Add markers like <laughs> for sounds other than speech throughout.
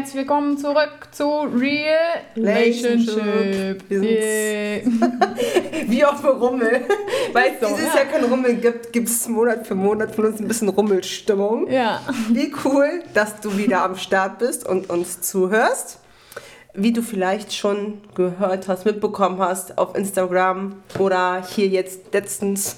herzlich willkommen zurück zu Real Relationship. Wir <laughs> Wie oft wir rummeln. Weil es So, dieses ja. Jahr kein Rummel gibt, gibt es Monat für Monat von uns ein bisschen Rummelstimmung. Ja. Wie cool, dass du wieder am Start bist und uns zuhörst. Wie du vielleicht schon gehört hast, mitbekommen hast auf Instagram oder hier jetzt letztens,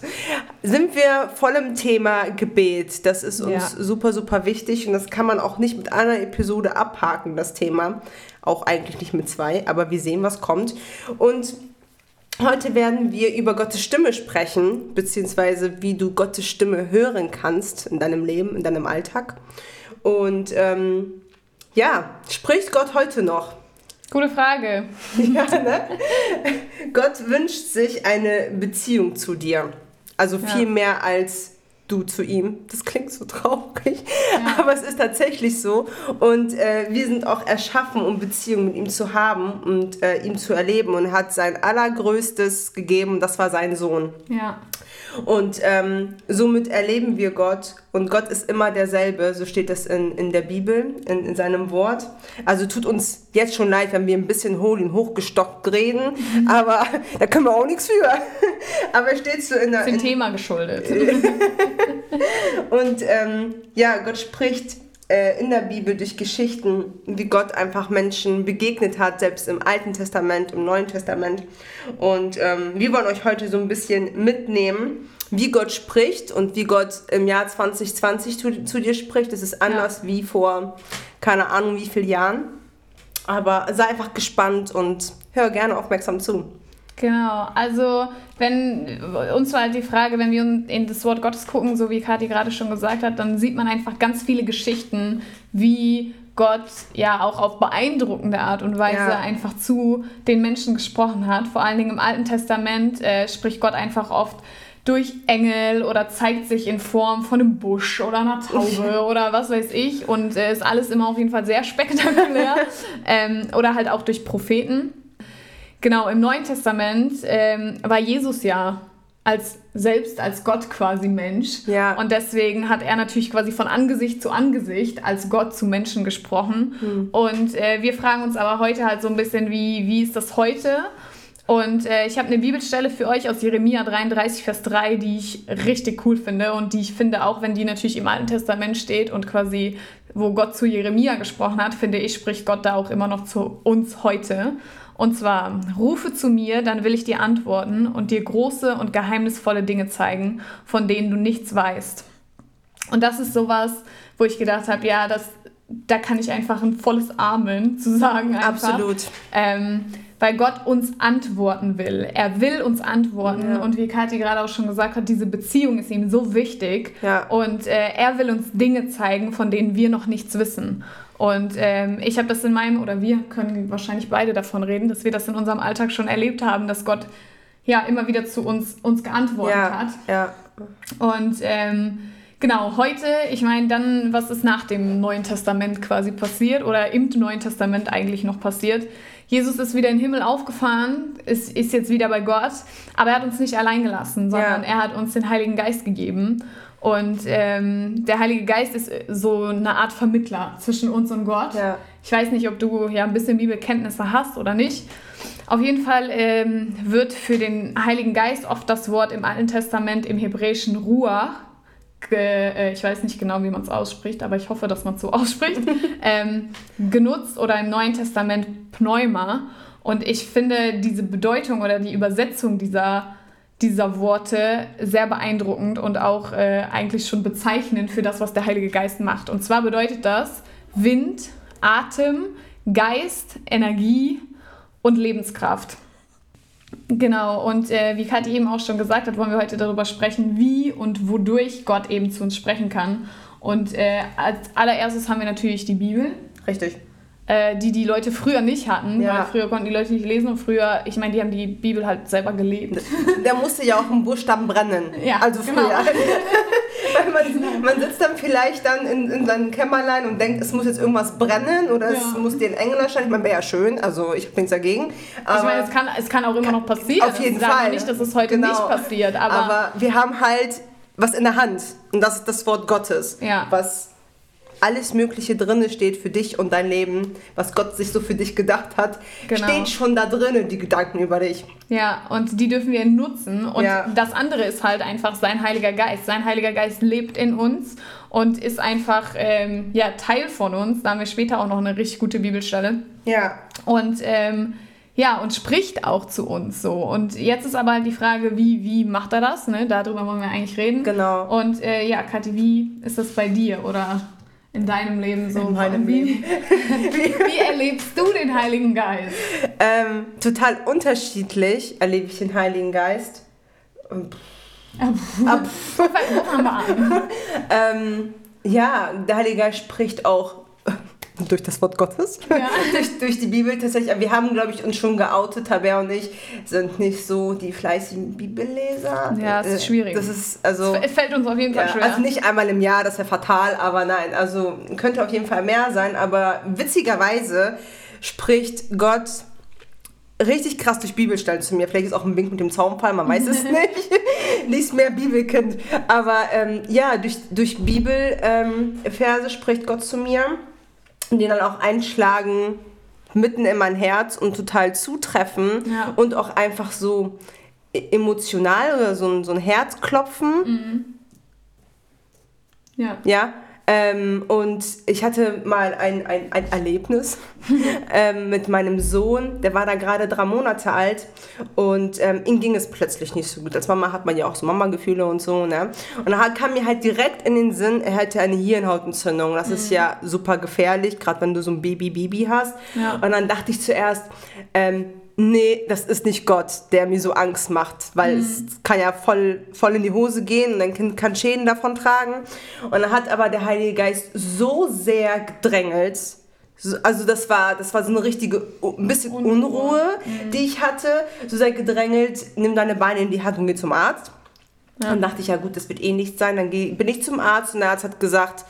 sind wir voll im Thema Gebet. Das ist uns Ja. super, super wichtig und das kann man auch nicht mit einer Episode abhaken, das Thema. Auch eigentlich nicht mit zwei, aber wir sehen, was kommt. Und Heute werden wir über Gottes Stimme sprechen, beziehungsweise wie du Gottes Stimme hören kannst in deinem Leben, in deinem Alltag. Und ähm, ja, spricht Gott heute noch? Gute Frage. <laughs> ja, ne? Gott wünscht sich eine Beziehung zu dir. Also Ja. viel mehr als du zu ihm. Das klingt so traurig, aber es ist tatsächlich so. Und äh, wir sind auch erschaffen, um Beziehung mit ihm zu haben und äh, ihm zu erleben. Und er hat sein Allergrößtes gegeben, das war sein Sohn. Ja. Und ähm, somit erleben wir Gott. Und Gott ist immer derselbe, so steht das in, in der Bibel, in, in seinem Wort. Also tut uns jetzt schon leid, wenn wir ein bisschen hohl und hochgestockt reden, aber <laughs> da können wir auch nichts für. <laughs> Aber steht so in der... Dem Thema geschuldet. <laughs> und ähm, ja, Gott spricht äh, in der Bibel durch Geschichten, wie Gott einfach Menschen begegnet hat, selbst im Alten Testament, im Neuen Testament. Und ähm, wir wollen euch heute so ein bisschen mitnehmen, wie Gott spricht und wie Gott im Jahr 2020 zu, zu dir spricht. Es ist anders wie vor keine Ahnung wie vielen Jahren. Aber sei einfach gespannt und hör gerne aufmerksam zu. Genau, also wenn uns war halt die Frage, wenn wir in das Wort Gottes gucken, so wie Kathi gerade schon gesagt hat, dann sieht man einfach ganz viele Geschichten, wie Gott ja auch auf beeindruckende Art und Weise Ja. einfach zu den Menschen gesprochen hat. Vor allen Dingen im Alten Testament äh, spricht Gott einfach oft durch Engel oder zeigt sich in Form von einem Busch oder einer Taube <laughs> oder was weiß ich und äh, ist alles immer auf jeden Fall sehr spektakulär <laughs> ähm, oder halt auch durch Propheten. Genau, im Neuen Testament ähm, war Jesus ja als selbst als Gott quasi Mensch. Ja. Und deswegen hat er natürlich quasi von Angesicht zu Angesicht als Gott zu Menschen gesprochen. Und äh, wir fragen uns aber heute halt so ein bisschen, wie, wie ist das heute? Und äh, ich habe eine Bibelstelle für euch aus Jeremia 33, Vers 3, die ich richtig cool finde und die ich finde, auch wenn die natürlich im Alten Testament steht und quasi, wo Gott zu Jeremia gesprochen hat, finde ich, spricht Gott da auch immer noch zu uns heute. Und zwar, rufe zu mir, dann will ich dir antworten und dir große und geheimnisvolle Dinge zeigen, von denen du nichts weißt. Und das ist sowas, wo ich gedacht habe, ja, das, da kann ich einfach ein volles Amen zu sagen. Einfach. Absolut. Ähm, weil Gott uns antworten will. Er will uns antworten. Ja. Und wie Kathi gerade auch schon gesagt hat, diese Beziehung ist ihm so wichtig. Ja. Und äh, er will uns Dinge zeigen, von denen wir noch nichts wissen. Und ähm, ich habe das in meinem, oder wir können wahrscheinlich beide davon reden, dass wir das in unserem Alltag schon erlebt haben, dass Gott ja immer wieder zu uns, uns geantwortet Ja, hat. ja. Und ähm, genau, heute, ich meine, dann, was ist nach dem Neuen Testament quasi passiert oder im Neuen Testament eigentlich noch passiert? Jesus ist wieder in den Himmel aufgefahren, ist, ist jetzt wieder bei Gott, aber er hat uns nicht allein gelassen, sondern Ja. er hat uns den Heiligen Geist gegeben. Und ähm, der Heilige Geist ist so eine Art Vermittler zwischen uns und Gott. Ja. Ich weiß nicht, ob du ja ein bisschen Bibelkenntnisse hast oder nicht. Auf jeden Fall ähm, wird für den Heiligen Geist oft das Wort im Alten Testament im Hebräischen Ruach, äh, ich weiß nicht genau, wie man es ausspricht, aber ich hoffe, dass man es so <laughs> ausspricht, ähm, genutzt oder im Neuen Testament Pneuma. Und ich finde diese Bedeutung oder die Übersetzung dieser, dieser Worte sehr beeindruckend und auch äh, eigentlich schon bezeichnend für das, was der Heilige Geist macht. Und zwar bedeutet das Wind, Atem, Geist, Energie und Lebenskraft. Genau, und äh, wie Kathi eben auch schon gesagt hat, wollen wir heute darüber sprechen, wie und wodurch Gott eben zu uns sprechen kann. Und äh, als allererstes haben wir natürlich die Bibel, Richtig. Äh, die die Leute früher nicht hatten, Ja. weil früher konnten die Leute nicht lesen und früher, ich meine, die haben die Bibel halt selber gelebt. Der musste ja auch im Buchstaben brennen. Ja, also genau. früher. <laughs> Weil man, man sitzt dann vielleicht dann in, in seinem Kämmerlein und denkt, es muss jetzt irgendwas brennen oder es Ja. muss dir ein Engel erscheinen. Ich meine, wäre ja schön, also ich nichts dagegen. Aber, ich meine, es kann, es kann auch immer noch passieren. Auf jeden Fall. nicht, dass es heute Genau. nicht passiert, aber, aber wir haben halt was in der Hand und das ist das Wort Gottes, Ja. was alles Mögliche drin steht für dich und dein Leben, was Gott sich so für dich gedacht hat, Genau. steht schon da drin, die Gedanken über dich. Ja, und die dürfen wir nutzen. Und Ja. das andere ist halt einfach sein Heiliger Geist. Sein Heiliger Geist lebt in uns und ist einfach ähm, ja, Teil von uns. Da haben wir später auch noch eine richtig gute Bibelstelle. Ja. Und ähm, ja, und spricht auch zu uns so. Und jetzt ist aber halt die Frage, wie, wie macht er das? Ne? Darüber wollen wir eigentlich reden. Genau. Und äh, ja, Kathi, wie ist das bei dir oder in deinem Leben so? In meinem wie, Leben. <laughs> wie, erlebst du den Heiligen Geist? Ähm, total unterschiedlich erlebe ich den Heiligen Geist. Und, ab, <laughs> <laughs> ähm, ja, der Heilige Geist spricht auch durch das Wort Gottes, Ja. durch, durch die Bibel tatsächlich. Aber wir haben, glaube ich, uns schon geoutet, Tabea und ich sind nicht so die fleißigen Bibelleser. Ja, es ist Äh, schwierig. Das ist also. Es fällt uns auf jeden Fall Ja, schwer. also nicht einmal im Jahr, das wäre fatal, aber nein, also könnte auf jeden Fall mehr sein, aber witzigerweise spricht Gott richtig krass durch Bibelstellen zu mir. Vielleicht ist auch ein Wink mit dem Zaunfall, man weiß es <laughs> nicht. Lies mehr Bibelkind. Aber ähm, ja, durch, durch Bibelverse ähm, Verse spricht Gott zu mir, die dann auch einschlagen mitten in mein Herz und total zutreffen Ja. und auch einfach so e- emotional oder so ein, so ein Herzklopfen. ja. Ja, ähm, und ich hatte mal ein, ein, ein Erlebnis <laughs> ähm, mit meinem Sohn, der war da gerade drei Monate alt und ähm, ihm ging es plötzlich nicht so gut. Als Mama hat man ja auch so Mama-Gefühle und so, ne? Und dann kam mir halt direkt in den Sinn, er hätte eine Hirnhautentzündung. Das ist ja super gefährlich, gerade wenn du so ein Baby-Baby hast. Ja. Und dann dachte ich zuerst, ähm, nee, das ist nicht Gott, der mir so Angst macht, weil es kann ja voll, voll in die Hose gehen und dein Kind kann Schäden davon tragen. Und dann hat aber der Heilige Geist so sehr gedrängelt, so- also das war, das war so eine richtige, ein bisschen Unruhe, die ich hatte, so sehr gedrängelt, nimm deine Beine in die Hand und geh zum Arzt. Dann dachte ich, ja gut, das wird eh nichts sein. Dann bin ich zum Arzt und der Arzt hat gesagt,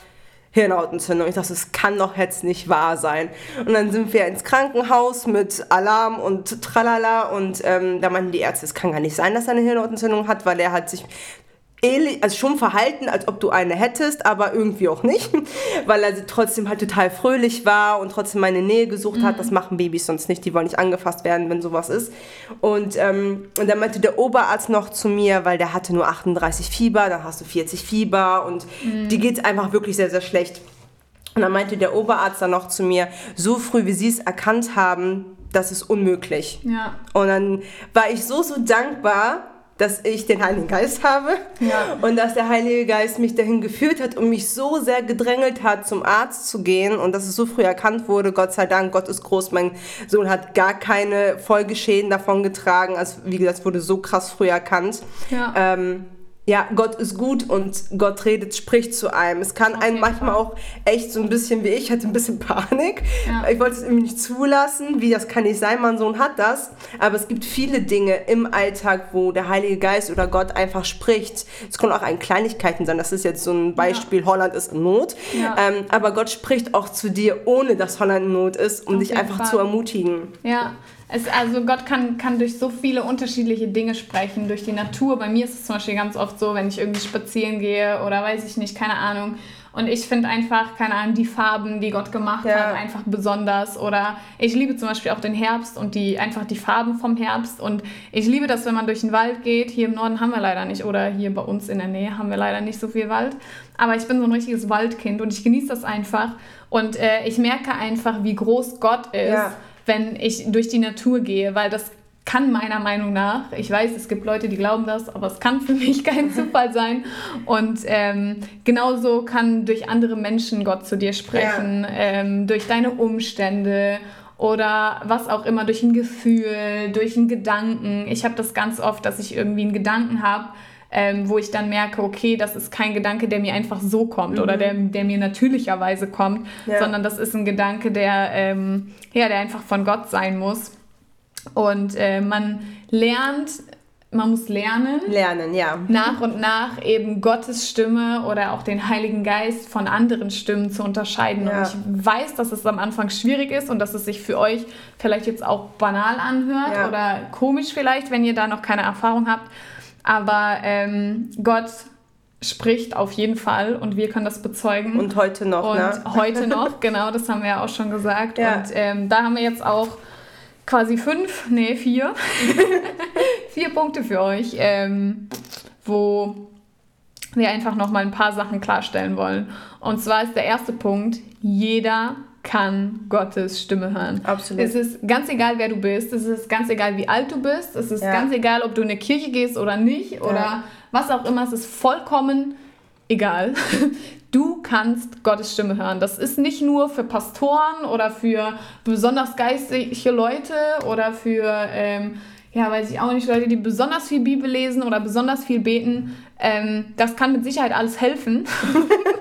Hirnhautentzündung. Ich dachte, das kann doch jetzt nicht wahr sein. Und dann sind wir ins Krankenhaus mit Alarm und Tralala und ähm, da meinten die Ärzte, es kann gar nicht sein, dass er eine Hirnhautentzündung hat, weil er hat sich ähnlich, also schon verhalten, als ob du eine hättest, aber irgendwie auch nicht, <laughs> weil er trotzdem halt total fröhlich war und trotzdem meine Nähe gesucht hat. Das machen Babys sonst nicht, die wollen nicht angefasst werden, wenn sowas ist. Und, ähm, und dann meinte der Oberarzt noch zu mir, weil der hatte nur 38 Fieber, dann hast du 40 Fieber und die geht's einfach wirklich sehr, sehr schlecht. Und dann meinte der Oberarzt dann noch zu mir, so früh wie Sie es erkannt haben, das ist unmöglich. Ja. Und dann war ich so, so dankbar, dass ich den Heiligen Geist habe Ja. und dass der Heilige Geist mich dahin geführt hat und mich so sehr gedrängelt hat, zum Arzt zu gehen und dass es so früh erkannt wurde. Gott sei Dank, Gott ist groß. Mein Sohn hat gar keine Folgeschäden davon getragen. Also, wie gesagt, es wurde so krass früh erkannt. Ja. Ähm, ja, Gott ist gut und Gott redet, spricht zu einem. Es kann einen jeden manchmal auch echt so ein bisschen wie ich, hatte ein bisschen <laughs> Panik. Ja. Ich wollte es irgendwie nicht zulassen, wie das kann nicht sein, mein Sohn hat das. Aber es gibt viele Dinge im Alltag, wo der Heilige Geist oder Gott einfach spricht. Es können auch ein Kleinigkeiten sein. Das ist jetzt so ein Beispiel, Holland ist in Not. Ja. Ähm, aber Gott spricht auch zu dir, ohne dass Holland in Not ist, um Auf dich einfach Fall. zu ermutigen. Ja, es, also Gott kann, kann durch so viele unterschiedliche Dinge sprechen, durch die Natur. Bei mir ist es zum Beispiel ganz oft so, wenn ich irgendwie spazieren gehe oder weiß ich nicht, keine Ahnung. Und ich finde einfach, keine Ahnung, die Farben, die Gott gemacht Ja. hat, einfach besonders. Oder ich liebe zum Beispiel auch den Herbst und die einfach die Farben vom Herbst. Und ich liebe das, wenn man durch den Wald geht. Hier im Norden haben wir leider nicht, oder hier bei uns in der Nähe haben wir leider nicht so viel Wald. Aber ich bin so ein richtiges Waldkind und ich genieße das einfach. Und äh, ich merke einfach, wie groß Gott ist Ja. Wenn ich durch die Natur gehe, weil das kann meiner Meinung nach, ich weiß, es gibt Leute, die glauben das, aber es kann für mich <laughs> kein Zufall sein. Und ähm, genauso kann durch andere Menschen Gott zu dir sprechen, ähm, durch deine Umstände oder was auch immer, durch ein Gefühl, durch einen Gedanken. Ich habe das ganz oft, dass ich irgendwie einen Gedanken habe, ähm, wo ich dann merke, okay, das ist kein Gedanke, der mir einfach so kommt oder der, der mir natürlicherweise kommt, Ja. sondern das ist ein Gedanke, der, ähm, ja, der einfach von Gott sein muss. Und äh, man lernt, man muss lernen, Lernen, ja. nach und nach eben Gottes Stimme oder auch den Heiligen Geist von anderen Stimmen zu unterscheiden. Ja. Und ich weiß, dass es am Anfang schwierig ist und dass es sich für euch vielleicht jetzt auch banal anhört Ja. oder komisch vielleicht, wenn ihr da noch keine Erfahrung habt. Aber ähm, Gott spricht auf jeden Fall und wir können das bezeugen. Und heute noch, und ne? heute noch, <laughs> genau, das haben wir ja auch schon gesagt. Ja. Und ähm, da haben wir jetzt auch quasi fünf, nee, vier, <laughs> vier Punkte für euch, ähm, wo wir einfach nochmal ein paar Sachen klarstellen wollen. Und zwar ist der erste Punkt, jeder kann Gottes Stimme hören. Absolut. Es ist ganz egal, wer du bist. Es ist ganz egal, wie alt du bist. Es ist ja. ganz egal, ob du in eine Kirche gehst oder nicht oder ja. was auch immer. Es ist vollkommen egal. <laughs> Du kannst Gottes Stimme hören. Das ist nicht nur für Pastoren oder für besonders geistliche Leute oder für, ähm, ja, weiß ich auch nicht, Leute, die besonders viel Bibel lesen oder besonders viel beten. Ähm, das kann mit Sicherheit alles helfen.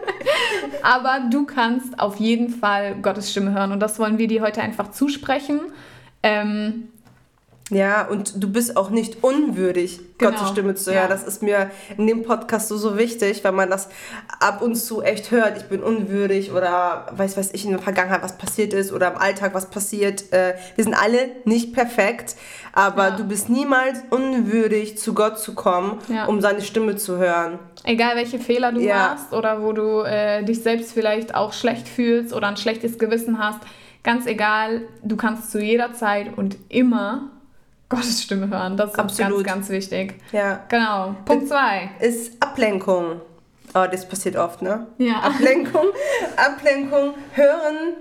<laughs> Aber du kannst auf jeden Fall Gottes Stimme hören. Und das wollen wir dir heute einfach zusprechen. Ähm, ja, und du bist auch nicht unwürdig, genau. Gottes Stimme zu hören. Ja. Das ist mir in dem Podcast so, so wichtig, wenn man das ab und zu echt hört. Ich bin unwürdig oder weiß, weiß ich, in der Vergangenheit was passiert ist oder im Alltag was passiert. Äh, wir sind alle nicht perfekt, aber ja. du bist niemals unwürdig, zu Gott zu kommen, ja. um seine Stimme zu hören. Egal welche Fehler du machst oder wo du äh, dich selbst vielleicht auch schlecht fühlst oder ein schlechtes Gewissen hast. Ganz egal, du kannst zu jeder Zeit und immer Gottes Stimme hören. Das ist Absolut. ganz, ganz wichtig. Ja. Genau. Punkt 2. Ist Ablenkung. Oh, das passiert oft, ne? Ja. Ablenkung, Ablenkung, hören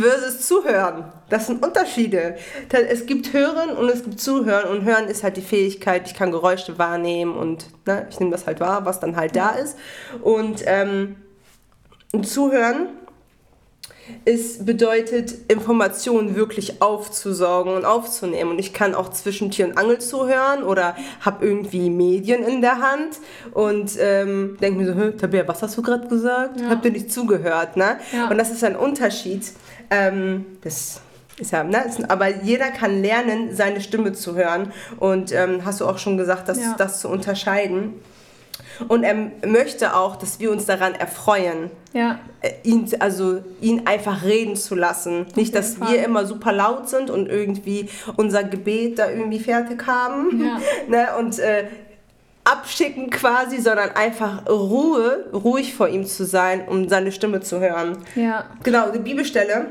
versus zuhören. Das sind Unterschiede. Es gibt Hören und es gibt Zuhören und Hören ist halt die Fähigkeit, ich kann Geräusche wahrnehmen und ne, ich nehme das halt wahr, was dann halt da ist. Und ähm, Zuhören es bedeutet, Informationen wirklich aufzusaugen und aufzunehmen. Und ich kann auch zwischen Tür und Angel zuhören oder habe irgendwie Medien in der Hand und ähm, denke mir so, Tabea, was hast du gerade gesagt? Ja. Habt ihr nicht zugehört? Ne? Ja. Und das ist ein Unterschied. Ähm, das ist ja, ne? aber jeder kann lernen, seine Stimme zu hören. Und ähm, hast du auch schon gesagt, dass, ja. das zu unterscheiden. Und er möchte auch, dass wir uns daran erfreuen, ja. Äh, ihn, also ihn einfach reden zu lassen. Nicht, dass Fall. wir immer super laut sind und irgendwie unser Gebet da irgendwie fertig haben ja. <laughs> ne? und äh, abschicken quasi, sondern einfach Ruhe, ruhig vor ihm zu sein, um seine Stimme zu hören. Ja. Genau, die Bibelstelle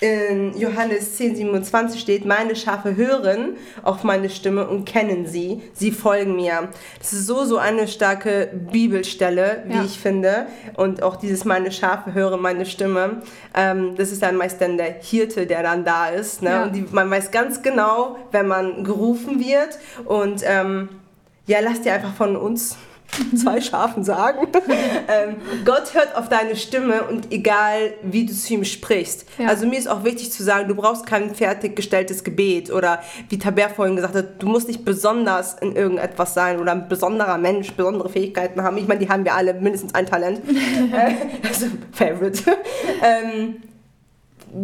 in Johannes 10, 27 steht, meine Schafe hören auf meine Stimme und kennen sie, sie folgen mir. Das ist so, so eine starke Bibelstelle, wie ja. ich finde. Und auch dieses meine Schafe hören meine Stimme, ähm, das ist dann meist dann der Hirte, der dann da ist. Ne? Ja. Und die, man weiß ganz genau, wenn man gerufen wird. Und ähm, ja, lass dir einfach von uns <laughs> zwei Schafen sagen. <laughs> ähm, Gott hört auf deine Stimme und egal, wie du zu ihm sprichst. Ja. Also mir ist auch wichtig zu sagen, du brauchst kein fertiggestelltes Gebet oder wie Taber vorhin gesagt hat, du musst nicht besonders in irgendetwas sein oder ein besonderer Mensch, besondere Fähigkeiten haben. Ich meine, die haben wir alle mindestens ein Talent. <laughs> äh, also Favorite. ähm,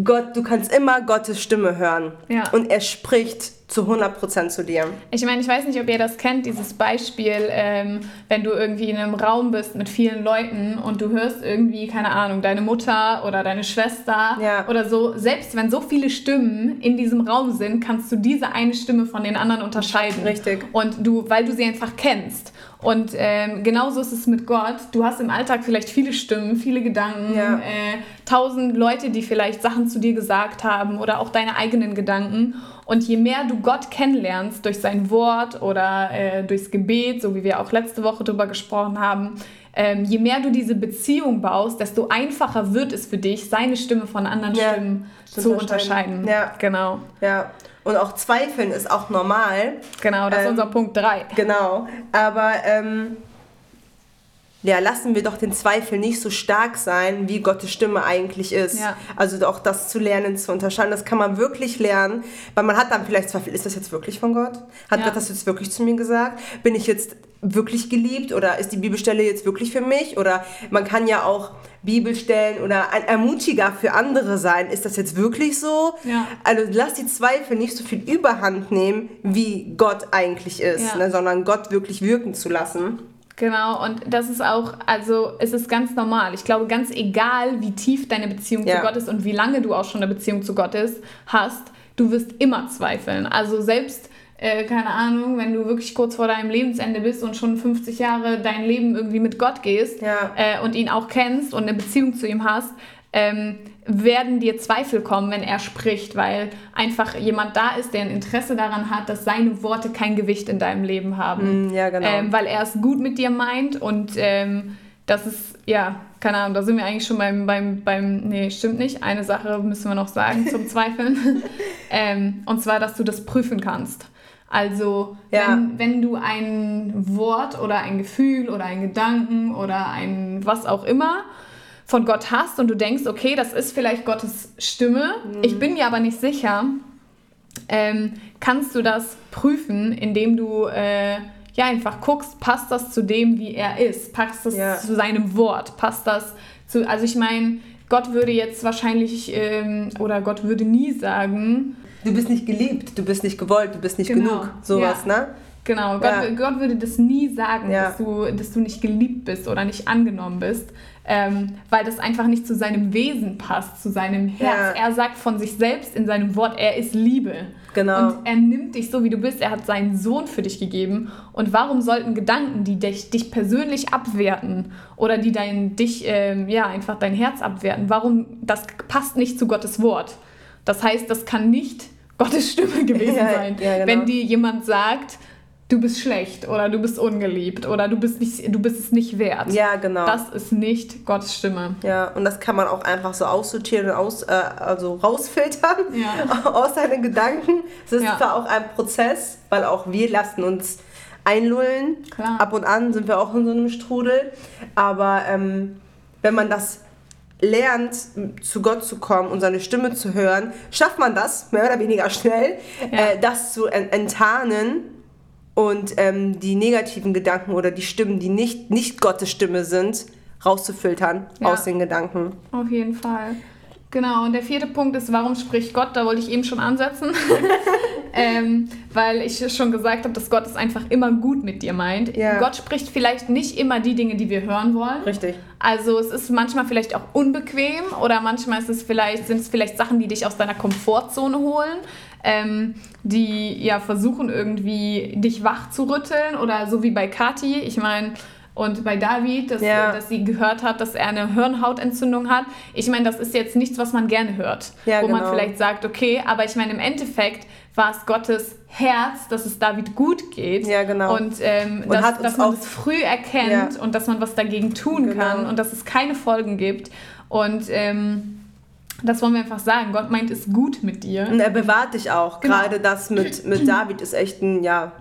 Gott, du kannst immer Gottes Stimme hören. Ja. Und er spricht zu 100% zu dir. Ich meine, ich weiß nicht, ob ihr das kennt, dieses Beispiel, ähm, wenn du irgendwie in einem Raum bist mit vielen Leuten und du hörst irgendwie, keine Ahnung, deine Mutter oder deine Schwester ja. oder so. Selbst wenn so viele Stimmen in diesem Raum sind, kannst du diese eine Stimme von den anderen unterscheiden. Richtig. Und du, weil du sie einfach kennst. Und ähm, genauso ist es mit Gott. Du hast im Alltag vielleicht viele Stimmen, viele Gedanken, ja. äh, tausend Leute, die vielleicht Sachen zu dir gesagt haben oder auch deine eigenen Gedanken. Und je mehr du Gott kennenlernst durch sein Wort oder äh, durchs Gebet, so wie wir auch letzte Woche drüber gesprochen haben, ähm, je mehr du diese Beziehung baust, desto einfacher wird es für dich, seine Stimme von anderen ja, Stimmen zu unterscheiden. Ja. Genau. Ja. Und auch Zweifeln ist auch normal. Genau, das ähm, ist unser Punkt 3. Genau. Aber ähm, ja, lassen wir doch den Zweifel nicht so stark sein, wie Gottes Stimme eigentlich ist. Ja. Also auch das zu lernen, zu unterscheiden, das kann man wirklich lernen, weil man hat dann vielleicht Zweifel, ist das jetzt wirklich von Gott? Hat ja. Gott das jetzt wirklich zu mir gesagt? Bin ich jetzt wirklich geliebt oder ist die Bibelstelle jetzt wirklich für mich? Oder man kann ja auch Bibelstellen oder ein Ermutiger für andere sein. Ist das jetzt wirklich so? Ja. Also lass die Zweifel nicht so viel Überhand nehmen, wie Gott eigentlich ist, ne, sondern Gott wirklich wirken zu lassen. Genau, und das ist auch, also es ist ganz normal. Ich glaube, ganz egal, wie tief deine Beziehung ja. zu Gott ist und wie lange du auch schon eine Beziehung zu Gott ist, hast, du wirst immer zweifeln. Also selbst äh, keine Ahnung, wenn du wirklich kurz vor deinem Lebensende bist und schon 50 Jahre dein Leben irgendwie mit Gott gehst Ja. äh, und ihn auch kennst und eine Beziehung zu ihm hast, ähm, werden dir Zweifel kommen, wenn er spricht, weil einfach jemand da ist, der ein Interesse daran hat, dass seine Worte kein Gewicht in deinem Leben haben. Mm, ja, genau. Ähm, weil er es gut mit dir meint und ähm, das ist, ja, keine Ahnung, da sind wir eigentlich schon beim, beim, beim, nee, stimmt nicht. Eine Sache müssen wir noch sagen zum Zweifeln. <laughs> <laughs> ähm, und zwar, dass du das prüfen kannst. Also, Ja. wenn, wenn du ein Wort oder ein Gefühl oder ein Gedanken oder ein was auch immer von Gott hast und du denkst, okay, das ist vielleicht Gottes Stimme, ich bin mir aber nicht sicher, ähm, kannst du das prüfen, indem du äh, ja einfach guckst, passt das zu dem, wie er ist, passt das Ja. zu seinem Wort, passt das zu, also ich meine, Gott würde jetzt wahrscheinlich ähm, oder Gott würde nie sagen, du bist nicht geliebt, du bist nicht gewollt, du bist nicht Genau. genug. Sowas, Ja. ne? Genau, Gott, Ja. Gott würde das nie sagen, Ja. dass, du, dass du nicht geliebt bist oder nicht angenommen bist, ähm, weil das einfach nicht zu seinem Wesen passt, zu seinem Herz. Ja. Er sagt von sich selbst in seinem Wort, er ist Liebe. Genau. Und er nimmt dich so, wie du bist. Er hat seinen Sohn für dich gegeben. Und warum sollten Gedanken, die dich, dich persönlich abwerten oder die dein, dich, ähm, ja, einfach dein Herz abwerten, warum, das passt nicht zu Gottes Wort. Das heißt, das kann nicht Gottes Stimme <laughs> gewesen Ja, sein. ja, genau. Wenn dir jemand sagt, du bist schlecht oder du bist ungeliebt oder du bist, nicht, du bist es nicht wert. Ja, genau. Das ist nicht Gottes Stimme. Ja, und das kann man auch einfach so aussortieren und aus, äh, also rausfiltern Ja. <laughs> aus seinen Gedanken. Es ist Ja. zwar auch ein Prozess, weil auch wir lassen uns einlullen. Klar. Ab und an sind wir auch in so einem Strudel. Aber ähm, wenn man das lernt, zu Gott zu kommen und seine Stimme zu hören, schafft man das, mehr oder weniger schnell, Ja. äh, das zu en- enttarnen und ähm, die negativen Gedanken oder die Stimmen, die nicht, nicht Gottes Stimme sind, rauszufiltern Ja. aus den Gedanken. Auf jeden Fall. Genau, und der vierte Punkt ist, warum spricht Gott? Da wollte ich eben schon ansetzen. <laughs> ähm, weil ich schon gesagt habe, dass Gott es einfach immer gut mit dir meint. Ja. Gott spricht vielleicht nicht immer die Dinge, die wir hören wollen. Richtig. Also es ist manchmal vielleicht auch unbequem oder manchmal ist es vielleicht, sind es vielleicht Sachen, die dich aus deiner Komfortzone holen, ähm, die ja versuchen irgendwie dich wach zu rütteln oder so wie bei Kathi, ich meine, und bei David, dass, Ja. dass sie gehört hat, dass er eine Hirnhautentzündung hat. Ich meine, das ist jetzt nichts, was man gerne hört, Ja, wo man genau. vielleicht sagt, okay, aber ich meine, im Endeffekt war es Gottes Herz, dass es David gut geht. Ja, genau. Und, ähm, Und dass, dass man es früh erkennt Ja. und dass man was dagegen tun Genau. kann und dass es keine Folgen gibt. Und ähm, das wollen wir einfach sagen. Gott meint es gut mit dir. Und er bewahrt dich auch. Genau. Gerade das mit, mit David ist echt ein ja,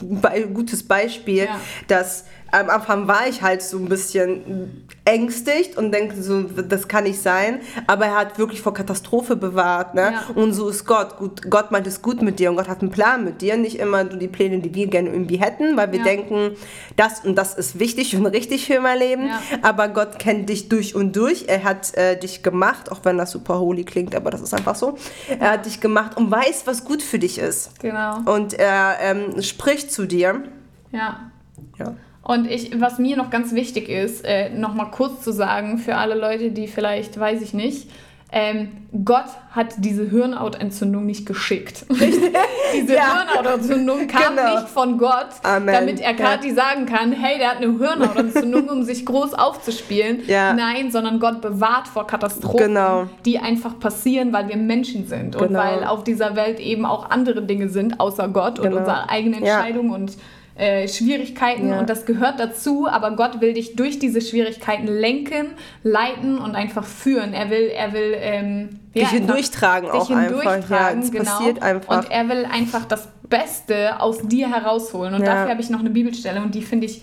<laughs> gutes Beispiel, Ja. dass am Anfang war ich halt so ein bisschen ängstigt und denke so, das kann nicht sein. Aber er hat wirklich vor Katastrophe bewahrt. Ne? Ja. Und so ist Gott. Gut, Gott meint es gut mit dir und Gott hat einen Plan mit dir. Nicht immer nur die Pläne, die wir gerne irgendwie hätten, weil wir Ja. denken, das und das ist wichtig und richtig für mein Leben. Ja. Aber Gott kennt dich durch und durch. Er hat äh, dich gemacht, auch wenn das super holy klingt, aber das ist einfach so. Er hat dich gemacht und weiß, was gut für dich ist. Genau. Und er ähm, spricht zu dir. Ja. Ja. Und ich, was mir noch ganz wichtig ist, äh, nochmal kurz zu sagen, für alle Leute, die vielleicht, weiß ich nicht, ähm, Gott hat diese Hirnhautentzündung nicht geschickt. <laughs> diese Ja. Hirnhautentzündung kam Genau. nicht von Gott, Amen. damit er Ja. Kathi sagen kann, hey, der hat eine Hirnhautentzündung, um sich groß aufzuspielen. <laughs> Ja. Nein, sondern Gott bewahrt vor Katastrophen, Genau. die einfach passieren, weil wir Menschen sind und Genau. weil auf dieser Welt eben auch andere Dinge sind, außer Gott und Genau. unsere eigenen Ja. Entscheidungen und äh, Schwierigkeiten Ja. und das gehört dazu, aber Gott will dich durch diese Schwierigkeiten lenken, leiten und einfach führen. Er will, er will ähm, ja, Dich einfach hindurchtragen auch dich einfach. Ja, hindurchtragen, genau. passiert einfach. Und er will einfach das Beste aus dir herausholen. Und Ja. dafür habe ich noch eine Bibelstelle und die finde ich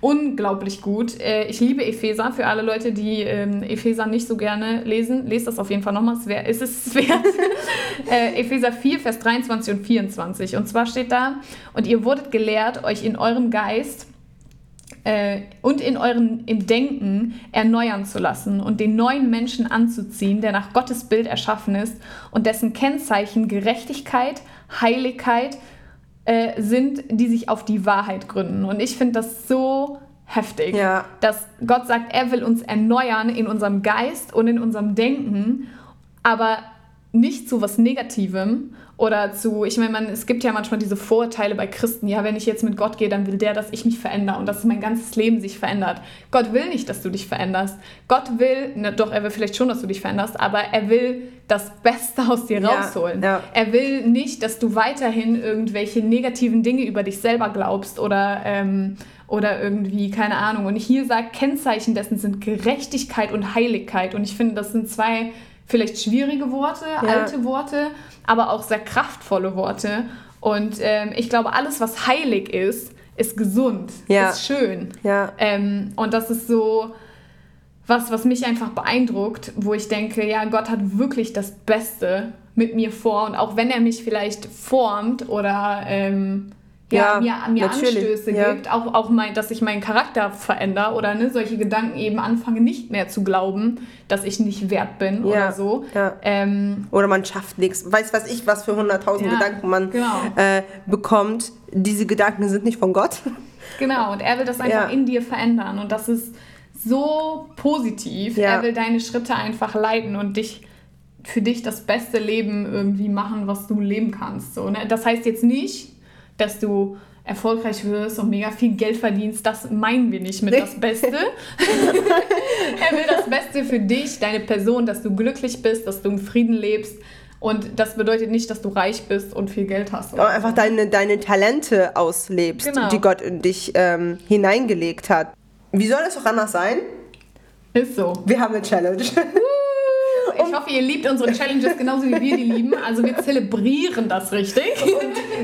unglaublich gut. Äh, Ich liebe Epheser. Für alle Leute, die ähm, Epheser nicht so gerne lesen, lest das auf jeden Fall nochmal. Es ist es wert. <laughs> äh, Epheser 4, Vers 23 und 24. Und zwar steht da, und ihr wurdet gelehrt, euch in eurem Geist äh, und in euren im Denken erneuern zu lassen und den neuen Menschen anzuziehen, der nach Gottes Bild erschaffen ist und dessen Kennzeichen Gerechtigkeit, Heiligkeit äh, sind, die sich auf die Wahrheit gründen. Und ich finde das so heftig, Ja. dass Gott sagt, er will uns erneuern in unserem Geist und in unserem Denken, aber nicht zu was Negativem oder zu, ich meine, man, es gibt ja manchmal diese Vorurteile bei Christen, ja, wenn ich jetzt mit Gott gehe, dann will der, dass ich mich verändere und dass mein ganzes Leben sich verändert. Gott will nicht, dass du dich veränderst. Gott will, ne, doch, er will vielleicht schon, dass du dich veränderst, aber er will das Beste aus dir Ja, rausholen. ja. Er will nicht, dass du weiterhin irgendwelche negativen Dinge über dich selber glaubst oder, ähm, oder irgendwie, keine Ahnung. Und hier sagt, Kennzeichen dessen sind Gerechtigkeit und Heiligkeit. Und ich finde, das sind zwei vielleicht schwierige Worte, Ja. alte Worte, aber auch sehr kraftvolle Worte. Und ähm, ich glaube, alles, was heilig ist, ist gesund, Ja. ist schön. Ja. Ähm, und das ist so was, was mich einfach beeindruckt, wo ich denke, ja, Gott hat wirklich das Beste mit mir vor. Und auch wenn er mich vielleicht formt oder ähm, ja, Ja, mir, mir Anstöße ja. gibt, auch, auch mein, dass ich meinen Charakter verändere oder ne, solche Gedanken eben anfange, nicht mehr zu glauben, dass ich nicht wert bin Ja, oder so. Ähm, Oder man schafft nichts. Weiß was ich, was für 100.000 Ja, Gedanken man genau. äh, bekommt. Diese Gedanken sind nicht von Gott. <laughs> Genau, und er will das einfach in dir verändern. Und das ist so positiv. Er will deine Schritte einfach leiten und dich für dich das beste Leben irgendwie machen, was du leben kannst. So, ne? Das heißt jetzt nicht, dass du erfolgreich wirst und mega viel Geld verdienst. Das meinen wir nicht mit das Beste. <laughs> <laughs> er will das Beste für dich, deine Person, dass du glücklich bist, dass du im Frieden lebst. Und das bedeutet nicht, dass du reich bist und viel Geld hast. Aber einfach deine, deine Talente auslebst, Genau. die Gott in dich ähm, hineingelegt hat. Wie soll es doch anders sein? Ist so. Wir haben eine Challenge. Ich hoffe, ihr liebt unsere Challenges genauso wie wir die lieben. Also wir zelebrieren das richtig.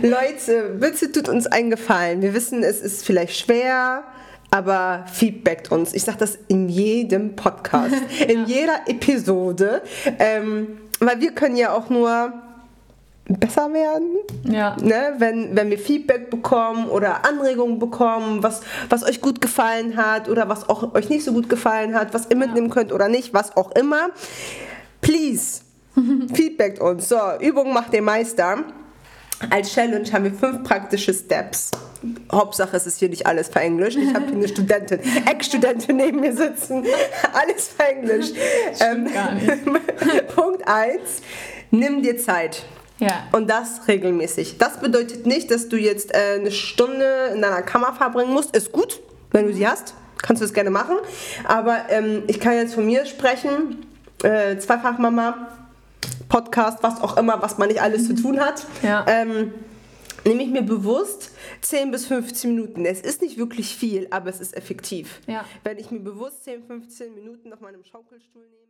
Leute, bitte tut uns einen Gefallen. Wir wissen, es ist vielleicht schwer, aber feedbackt uns. Ich sage das in jedem Podcast, <laughs> in jeder Episode, ähm, weil wir können ja auch nur besser werden. Ja. Ne, wenn, wenn wir Feedback bekommen oder Anregungen bekommen, was, was euch gut gefallen hat oder was auch euch nicht so gut gefallen hat, was ihr mitnehmen könnt oder nicht, was auch immer. Please, feedbackt uns. So, Übung macht den Meister. Als Challenge haben wir fünf praktische Steps. Hauptsache, es ist hier nicht alles verenglischt. Ich habe hier eine Studentin, <laughs> Ex-Studentin neben mir sitzen. <laughs> Alles verenglischt. Ähm, gar nicht. <laughs> Punkt 1. Nimm dir Zeit. Ja. Und das regelmäßig. Das bedeutet nicht, dass du jetzt äh, eine Stunde in deiner Kammer verbringen musst. Ist gut, wenn du sie hast. Kannst du es gerne machen. Aber ähm, ich kann jetzt von mir sprechen. Äh, Zweifachmama, Podcast, was auch immer, was man nicht alles zu tun hat. Ja. Ähm, nehme ich mir bewusst 10 bis 15 Minuten. Es ist nicht wirklich viel, aber es ist effektiv. Ja. Wenn ich mir bewusst 10, 15 Minuten auf meinem Schaukelstuhl nehme.